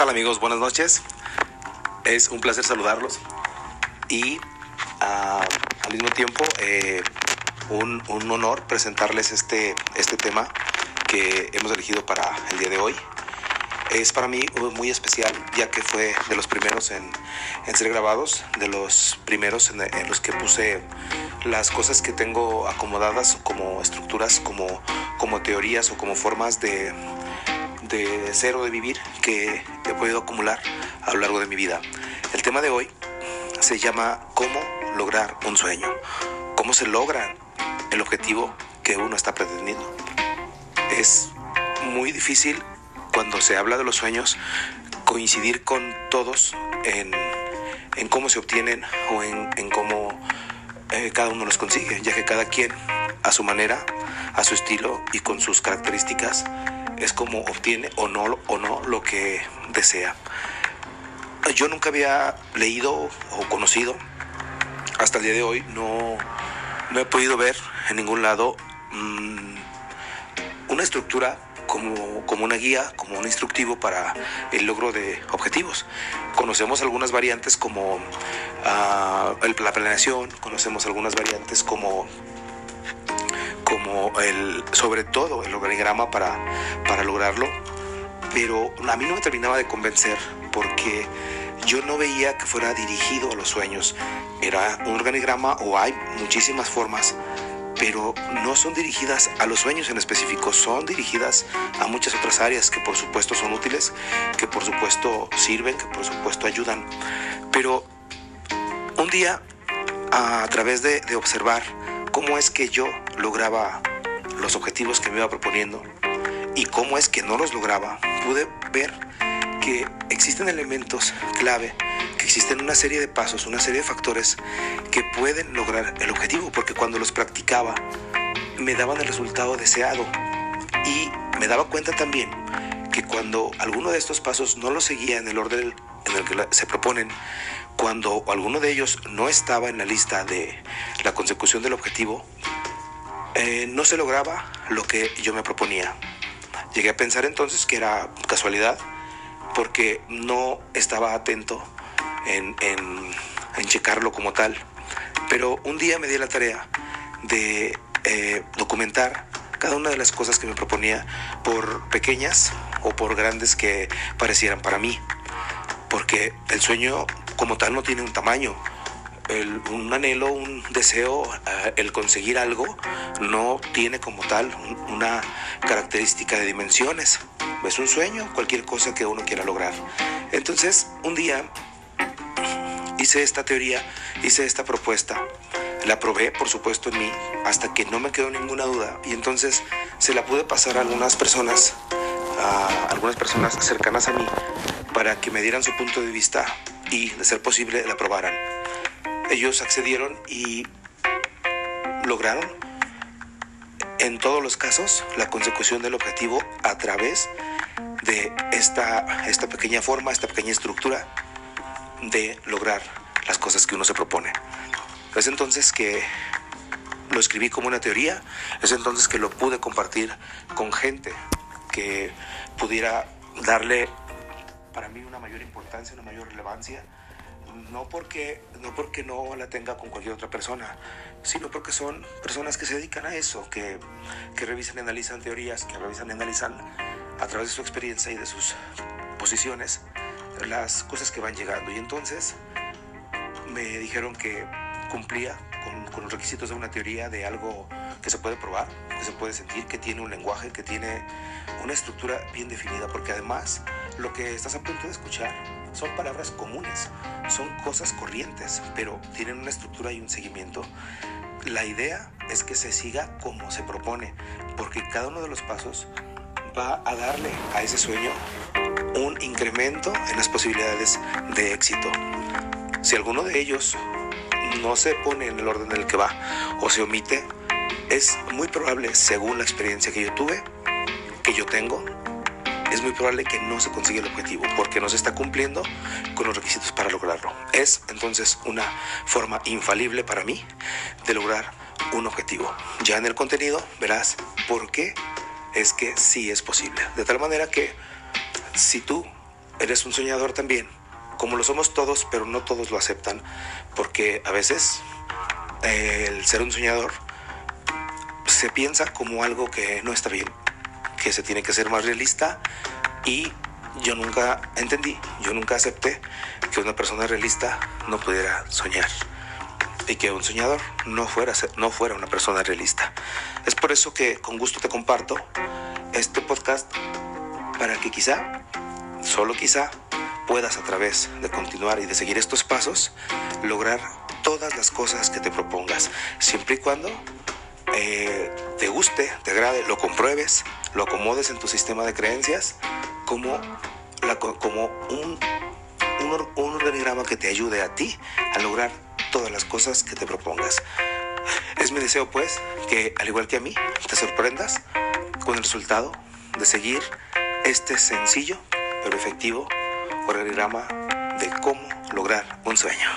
tal amigos? Buenas noches. Es un placer saludarlos y ah, al mismo tiempo eh, un, honor presentarles este, este tema que hemos elegido para el día de hoy. Es para mí muy especial ya que fue de los primeros en, en ser grabados, de los primeros en, en los que puse las cosas que tengo acomodadas como estructuras, como, como teorías o como formas de, de ser o de vivir que he podido acumular a lo largo de mi vida. El tema de hoy se llama cómo lograr un sueño, cómo se logra el objetivo que uno está pretendiendo. Es muy difícil cuando se habla de los sueños coincidir con todos en, en cómo se obtienen o en, en cómo eh, cada uno los consigue, ya que cada quien a su manera, a su estilo y con sus características es como obtiene o no, o no lo que desea. Yo nunca había leído o conocido, hasta el día de hoy no, no he podido ver en ningún lado mmm, una estructura como, como, una guía, como un instructivo para el logro de objetivos. Conocemos algunas variantes como el, la planeación, conocemos algunas variantes como sobre todo el organigrama para, para lograrlo, pero a mí no me terminaba de convencer porque yo no veía que fuera dirigido a los sueños. Era un organigrama o hay muchísimas formas, pero no son dirigidas a los sueños en específico, son dirigidas a muchas otras áreas que por supuesto son útiles, que por supuesto sirven, que por supuesto ayudan. Pero un día, a través de observar cómo es que yo lograba los objetivos que me iba proponiendo y cómo es que no los lograba, pude ver que existen elementos clave, que existen una serie de pasos, una serie de factores que pueden lograr el objetivo, porque cuando los practicaba me daban el resultado deseado. Y me daba cuenta también que cuando alguno de estos pasos no lo seguía en el orden en el que se proponen, cuando alguno de ellos no estaba en la lista de la consecución del objetivo, eh, no se lograba lo que yo me proponía. Llegué a pensar entonces que era casualidad porque no estaba atento en, en, en checarlo como tal. Pero un día me di la tarea de eh, documentar cada una de las cosas que me proponía, por pequeñas o por grandes que parecieran para mí. Porque el sueño como tal no tiene un tamaño. Un anhelo, un deseo, uh, el conseguir algo, no tiene como tal una característica de dimensiones. Es un sueño, cualquier cosa que uno quiera lograr. Entonces, un día hice esta teoría, hice esta propuesta, la probé, por supuesto, en mí, hasta que no me quedó ninguna duda. Y entonces se la pude pasar a algunas personas, a algunas personas cercanas a mí, para que me dieran su punto de vista y, de ser posible, la aprobaran. Ellos accedieron y lograron, en todos los casos, la consecución del objetivo a través de esta, esta pequeña forma, esta pequeña estructura de lograr las cosas que uno se propone. Es entonces que lo escribí como una teoría, es entonces que lo pude compartir con gente que pudiera darle para mí una mayor importancia, una mayor relevancia, no porque, no porque no la tenga con cualquier otra persona, sino porque son personas que se dedican a eso, que, revisan y analizan teorías, que revisan y analizan a través de su experiencia y de sus posiciones las cosas que van llegando. Y entonces me dijeron que cumplía con, los requisitos de una teoría de algo que se puede probar, que se puede sentir, que tiene un lenguaje, que tiene una estructura bien definida, porque además lo que estás a punto de escuchar son palabras comunes, son cosas corrientes, pero tienen una estructura y un seguimiento. La idea es que se siga como se propone, porque cada uno de los pasos va a darle a ese sueño un incremento en las posibilidades de éxito. Si alguno de ellos no se pone en el orden en el que va o se omite, es muy probable, según la experiencia que yo tuve, que yo tengo, es muy probable que no se consiga el objetivo porque no se está cumpliendo con los requisitos para lograrlo. Es entonces una forma infalible para mí de lograr un objetivo. Ya en el contenido verás por qué es que sí es posible. De tal manera que si tú eres un soñador también, como lo somos todos, pero no todos lo aceptan, porque a veces eh, el ser un soñador se piensa como algo que no está bien, que se tiene que ser más realista y yo nunca entendí, yo nunca acepté que una persona realista no pudiera soñar y que un soñador no fuera, no fuera una persona realista. Es por eso que con gusto te comparto este podcast para que quizá, solo quizá, puedas a través de continuar y de seguir estos pasos lograr todas las cosas que te propongas, siempre y cuando eh, te guste, te agrade, lo compruebes lo acomodes en tu sistema de creencias como, como un, un, un organigrama que te ayude a ti a lograr todas las cosas que te propongas. Es mi deseo pues que, al igual que a mí, te sorprendas con el resultado de seguir este sencillo pero efectivo organigrama de cómo lograr un sueño.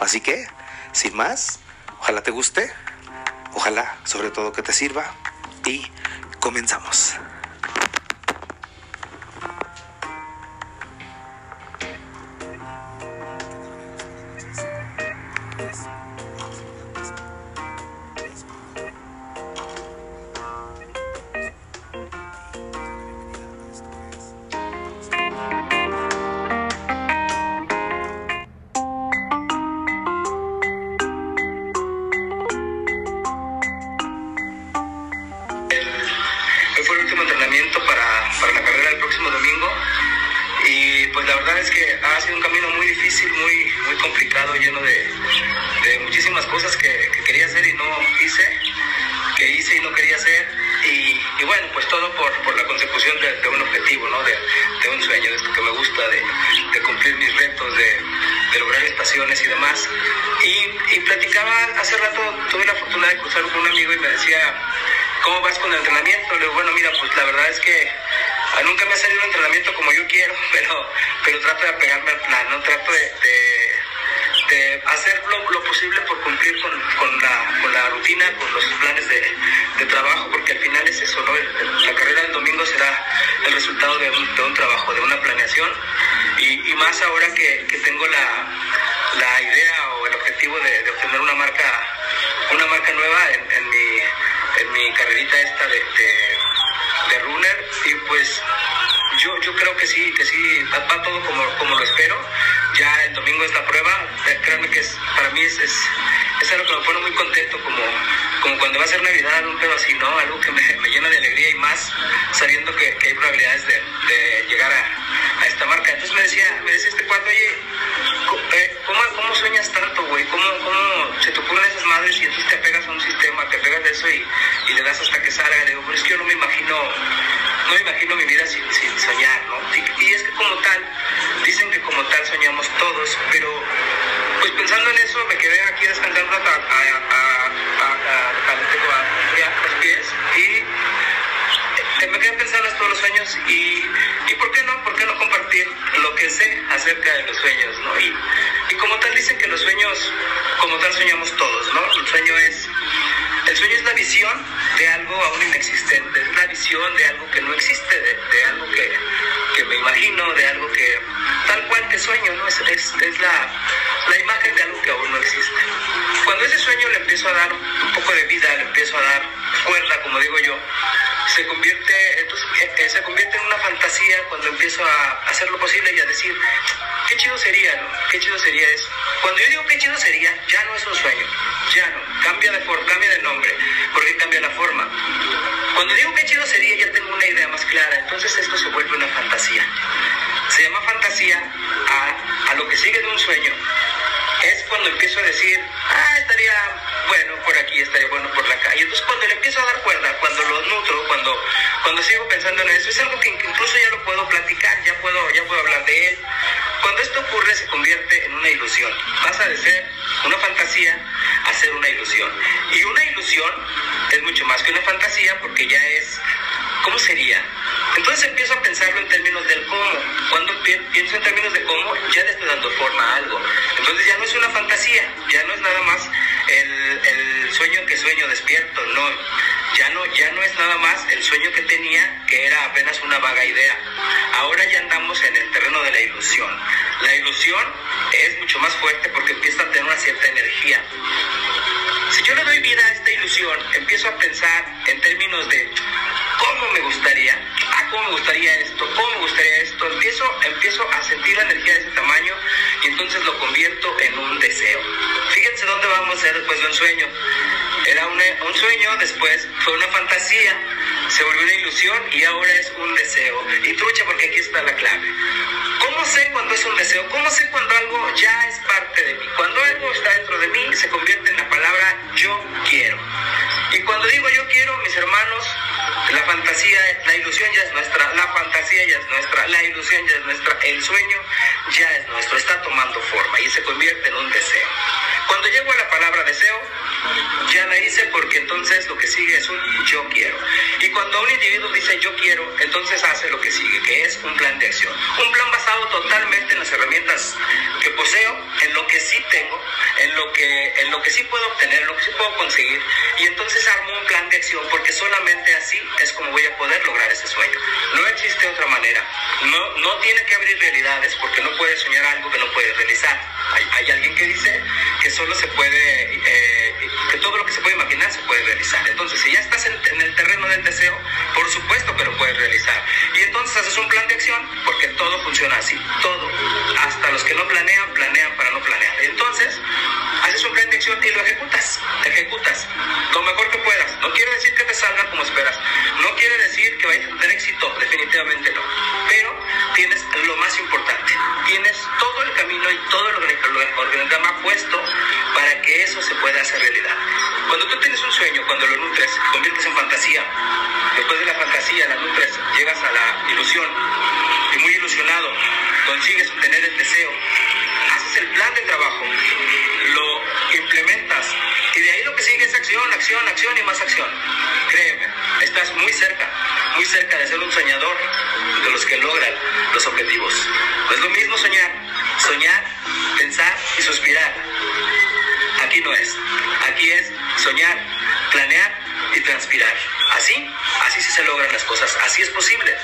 Así que, sin más, ojalá te guste, ojalá sobre todo que te sirva y Comenzamos. para la carrera del próximo domingo. Y pues la verdad es que ha sido un camino muy difícil, muy, muy complicado, lleno de, de muchísimas cosas que, quería hacer y no hice, que hice y no quería hacer. Y, bueno, pues todo por, por la consecución de, un objetivo, ¿no? de, de un sueño, de esto que me gusta, de, cumplir mis retos, de, lograr estaciones y demás. Y, y platicaba hace rato, tuve la fortuna de cruzar con un amigo y me decía, ¿cómo vas con el entrenamiento? Le digo, bueno, mira, pues la verdad es que Ah, nunca me ha salido un entrenamiento como yo quiero, pero, pero trato de apegarme al plan, ¿no? Trato de, de hacer lo, lo, posible por cumplir con, con, la, con, la, rutina, con los planes de, de, trabajo, porque al final es eso. La carrera del domingo será el resultado de un, trabajo, de una planeación, y, más ahora que, que tengo la, la, idea o el objetivo de, obtener una marca, una marca nueva en, en, mi, en mi carrerita esta de de runner y pues yo, yo creo que sí, que sí, va, va todo como, como lo espero ya el domingo es la prueba. Eh, créanme que es, para mí es, es, es, algo que me pone muy contento, como, como cuando va a ser Navidad, un pedo así, ¿no? Algo que me, me llena de alegría y más sabiendo que, que hay probabilidades de, de llegar a, a, esta marca. Entonces me decía, me decía este cuarto, oye, eh, ¿cómo, cómo sueñas tanto, güey? ¿Cómo, ¿Cómo se te ocurren esas madres y entonces te pegas a un sistema, te pegas de eso y, y le das hasta que salga? Digo, pero es que yo no me imagino no me imagino mi vida sin, sin soñar, ¿no? Y, es que como tal, Dicen que como tal soñamos todos, pero pues pensando en eso me quedé aquí descansando a, los pies y me quedé pensando en todos los sueños y, y ¿por qué no? ¿Por qué no compartir lo que sé acerca de los sueños? ¿no? Y, y como tal dicen que los sueños, como tal soñamos todos, ¿no? El sueño es el sueño es la visión de algo aún inexistente, es la visión de algo que no existe, de algo que, que me imagino, de algo que tal cual que sueño, ¿no? Es, es, es la, la imagen de algo que aún no existe. Cuando ese sueño le empiezo a dar un poco de vida, le empiezo a dar fuerza, como digo yo, se convierte, entonces, eh, eh, se convierte en una fantasía cuando empiezo a hacer lo posible y a decir, qué chido sería, ¿no? Qué chido sería eso. Cuando yo digo qué chido sería, ya no es un sueño, ya no, cambia de, forma, cambia de nombre, porque cambia la forma. Cuando digo qué chido sería, ya tengo una idea más clara, entonces esto se vuelve una fantasía se llama fantasía a, a lo que sigue de un sueño, es cuando empiezo a decir, ah, estaría bueno por aquí, estaría bueno por acá. Y entonces cuando le empiezo a dar cuerda, cuando lo nutro, cuando, cuando sigo pensando en eso, es algo que incluso ya lo puedo platicar, ya puedo, ya puedo hablar de él. Cuando esto ocurre se convierte en una ilusión. Pasa de ser una fantasía a ser una ilusión. Y una ilusión es mucho más que una fantasía porque ya es ¿Cómo sería? Entonces empiezo a pensarlo en términos del cómo. Cuando pienso en términos de cómo, ya le estoy dando forma a algo. Entonces ya no es una fantasía, ya no es nada más el, el sueño que sueño despierto, no. Ya no, ya no es nada más el sueño que tenía, que era apenas una vaga idea. Ahora ya andamos en el terreno de la ilusión. La ilusión es mucho más fuerte porque empieza a tener una cierta energía. Si yo le doy vida a esta ilusión, empiezo a pensar en términos de cómo me gustaría, ah, cómo me gustaría esto, cómo me gustaría esto, empiezo, empiezo a sentir la energía de ese tamaño y entonces lo convierto en un deseo. Fíjense dónde vamos a ser después de un sueño. Era un sueño, después fue una fantasía, se volvió una ilusión y ahora es un deseo. Y trucha porque aquí está la clave. ¿Cómo sé cuando es un deseo? ¿Cómo sé cuando algo ya es parte de mí? Cuando algo está dentro de mí se convierte en la palabra yo quiero. Y cuando digo yo quiero, mis hermanos, la fantasía, la ilusión ya es nuestra, la fantasía ya es nuestra, la ilusión ya es nuestra, el sueño ya es nuestro, está tomando forma y se convierte en un deseo. Cuando llego a la palabra deseo, ya la hice porque entonces lo que sigue es un yo quiero. Y cuando un individuo dice yo quiero, entonces hace lo que sigue, que es un plan de acción. Un plan basado totalmente en las herramientas que poseo, en lo que sí tengo, en lo que, en lo que sí puedo obtener, en lo que sí puedo conseguir. Y entonces armo un plan de acción porque solamente es como voy a poder lograr ese sueño. No existe otra manera. No, no tiene que abrir realidades porque no puedes soñar algo que no puedes realizar. Hay, hay alguien que dice que solo se puede... Eh, que todo lo que se puede imaginar se puede realizar. Entonces, si ya estás en, el terreno del deseo, por supuesto que lo puedes realizar. Y entonces haces un plan de acción, porque todo funciona así, todo. Hasta los que no planean, planean para no planear. Entonces, haces un plan de acción y lo ejecutas, ejecutas lo mejor que puedas. No quiere decir que te salga como esperas, no quiere decir que vayas a tener éxito, definitivamente no. Pero tienes lo más importante, tienes todo el camino y todo el organigrama puesto para que eso se pueda hacer realidad. Cuando tú tienes un sueño, cuando lo nutres, conviertes en fantasía, después de la fantasía la nutres, llegas a la ilusión y muy ilusionado consigues obtener el deseo, haces el plan de trabajo, lo implementas y de ahí lo que sigue es acción, acción, acción y más acción. Créeme, estás muy cerca, muy cerca de ser un soñador de los que logran los objetivos. No es lo mismo soñar, soñar, pensar y suspirar. Aquí no es. Aquí es soñar, planear y transpirar. Así, así sí se logran las cosas. Así es posible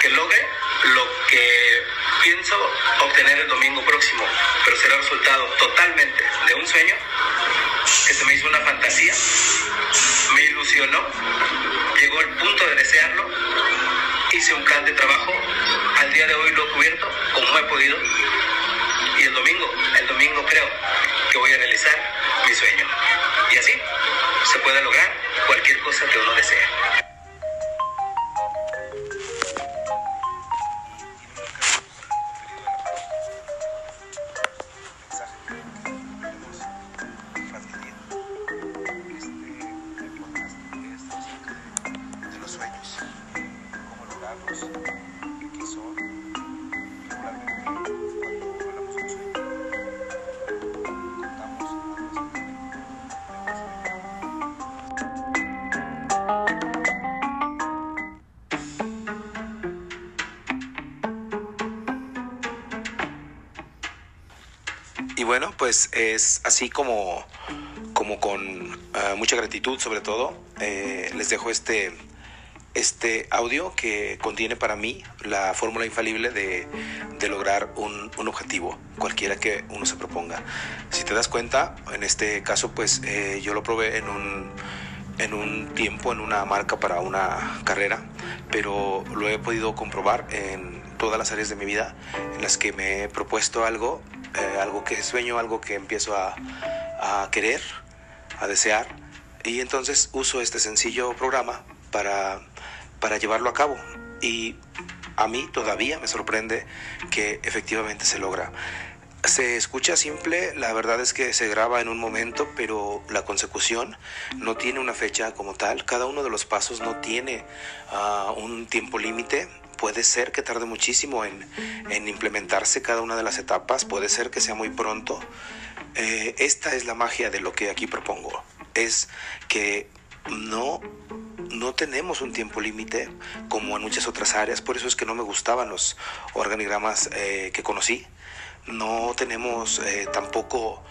que logre lo que pienso obtener el domingo próximo, pero será resultado totalmente de un sueño que se me hizo una fantasía, me ilusionó, llegó el punto de desearlo, hice un plan de trabajo, al día de hoy lo he cubierto como he podido y el domingo, el domingo creo que voy a realizar mi sueño. Y así se puede lograr cualquier cosa que uno desee. Pues es así como, como con ah, mucha gratitud sobre todo, eh, les dejo este, este audio que contiene para mí la fórmula infalible de, de lograr un, un, objetivo, cualquiera que uno se proponga. Si te das cuenta, en este caso, pues eh, yo lo probé en un, en un tiempo, en una marca para una carrera, pero lo he podido comprobar en todas las áreas de mi vida en las que me he propuesto algo eh, algo que sueño, algo que empiezo a, a, querer, a desear. Y entonces uso este sencillo programa para, para llevarlo a cabo. Y a mí todavía me sorprende que efectivamente se logra. Se escucha simple, la verdad es que se graba en un momento, pero la consecución no tiene una fecha como tal. Cada uno de los pasos no tiene uh, un tiempo límite puede ser que tarde muchísimo en, en, implementarse cada una de las etapas, puede ser que sea muy pronto. Eh, esta es la magia de lo que aquí propongo, es que no, no tenemos un tiempo límite como en muchas otras áreas, por eso es que no me gustaban los organigramas eh, que conocí, no tenemos eh, tampoco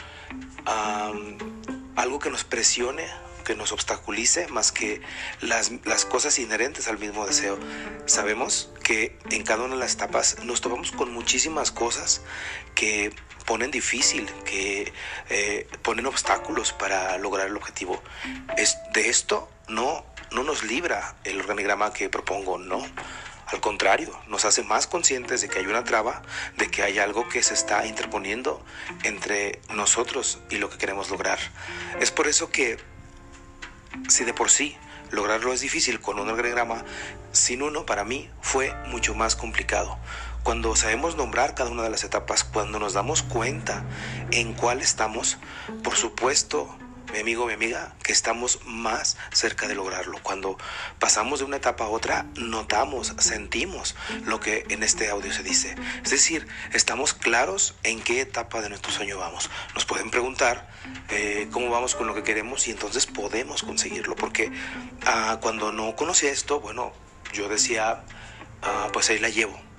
algo que nos presione que nos obstaculice más que las, las cosas inherentes al mismo deseo. Sabemos que en cada una de las etapas nos topamos con muchísimas cosas que ponen difícil, que eh, ponen obstáculos para lograr el objetivo. Es, de esto no, no nos libra el organigrama que propongo, no. Al contrario, nos hace más conscientes de que hay una traba, de que hay algo que se está interponiendo entre nosotros y lo que queremos lograr. Es por eso que, si de por sí lograrlo es difícil con un organigrama, sin uno para mí fue mucho más complicado. Cuando sabemos nombrar cada una de las etapas, cuando nos damos cuenta en cuál estamos, por supuesto, mi amigo, mi amiga, que estamos más cerca de lograrlo. Cuando pasamos de una etapa a otra, notamos, sentimos lo que en este audio se dice. Es decir, estamos claros en qué etapa de nuestro sueño vamos. Nos pueden preguntar eh, cómo vamos con lo que queremos y entonces podemos conseguirlo. Porque ah, cuando no conocía esto, bueno, yo decía, ah, pues ahí la llevo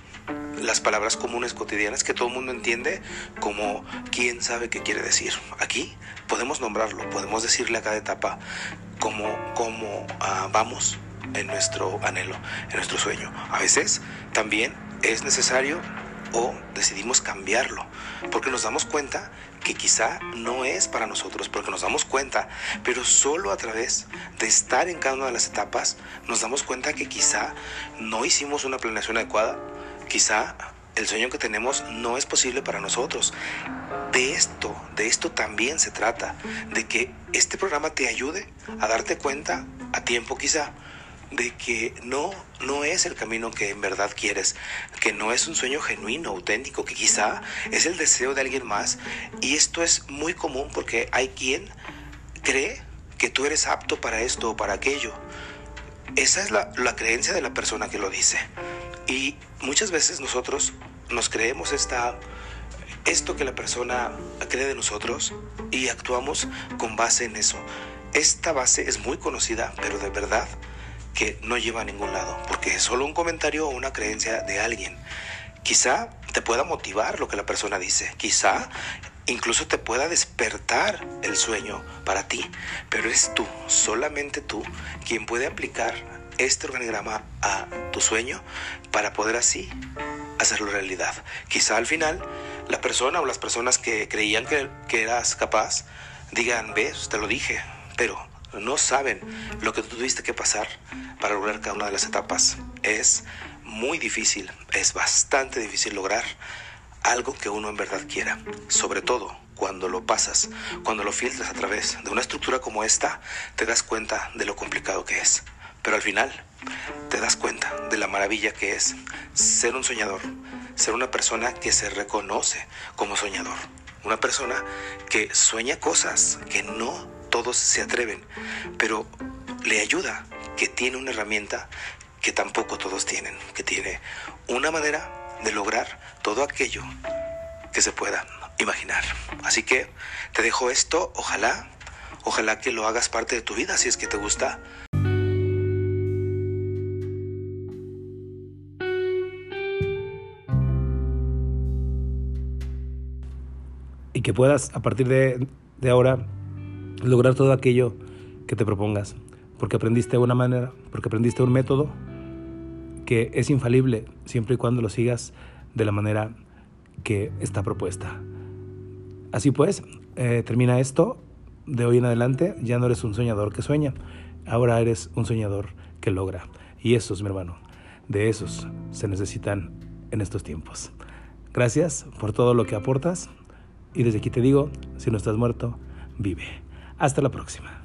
las palabras comunes cotidianas que todo el mundo entiende como quién sabe qué quiere decir. Aquí podemos nombrarlo, podemos decirle a cada etapa cómo, cómo ah, vamos en nuestro anhelo, en nuestro sueño. A veces también es necesario o decidimos cambiarlo, porque nos damos cuenta que quizá no es para nosotros, porque nos damos cuenta, pero solo a través de estar en cada una de las etapas nos damos cuenta que quizá no hicimos una planeación adecuada, Quizá el sueño que tenemos no es posible para nosotros. De esto, de esto también se trata, de que este programa te ayude a darte cuenta a tiempo quizá de que no no es el camino que en verdad quieres, que no es un sueño genuino, auténtico, que quizá es el deseo de alguien más y esto es muy común porque hay quien cree que tú eres apto para esto o para aquello. Esa es la, la creencia de la persona que lo dice. Y muchas veces nosotros nos creemos esta, esto que la persona cree de nosotros y actuamos con base en eso. Esta base es muy conocida, pero de verdad que no lleva a ningún lado, porque es solo un comentario o una creencia de alguien. Quizá te pueda motivar lo que la persona dice, quizá incluso te pueda despertar el sueño para ti, pero es tú, solamente tú, quien puede aplicar este organigrama a tu sueño para poder así hacerlo realidad. Quizá al final la persona o las personas que creían que, eras capaz digan, ves, te lo dije, pero no saben lo que tuviste que pasar para lograr cada una de las etapas. Es muy difícil, es bastante difícil lograr algo que uno en verdad quiera, sobre todo cuando lo pasas, cuando lo filtras a través de una estructura como esta, te das cuenta de lo complicado que es. Pero al final te das cuenta de la maravilla que es ser un soñador, ser una persona que se reconoce como soñador, una persona que sueña cosas que no todos se atreven, pero le ayuda, que tiene una herramienta que tampoco todos tienen, que tiene una manera de lograr todo aquello que se pueda imaginar. Así que te dejo esto, ojalá, ojalá que lo hagas parte de tu vida si es que te gusta. Que puedas a partir de, de ahora lograr todo aquello que te propongas, porque aprendiste una manera, porque aprendiste un método que es infalible siempre y cuando lo sigas de la manera que está propuesta. Así pues, eh, termina esto, de hoy en adelante ya no eres un soñador que sueña, ahora eres un soñador que logra. Y esos, mi hermano, de esos se necesitan en estos tiempos. Gracias por todo lo que aportas y desde aquí te digo, si no estás muerto, vive. Hasta la próxima.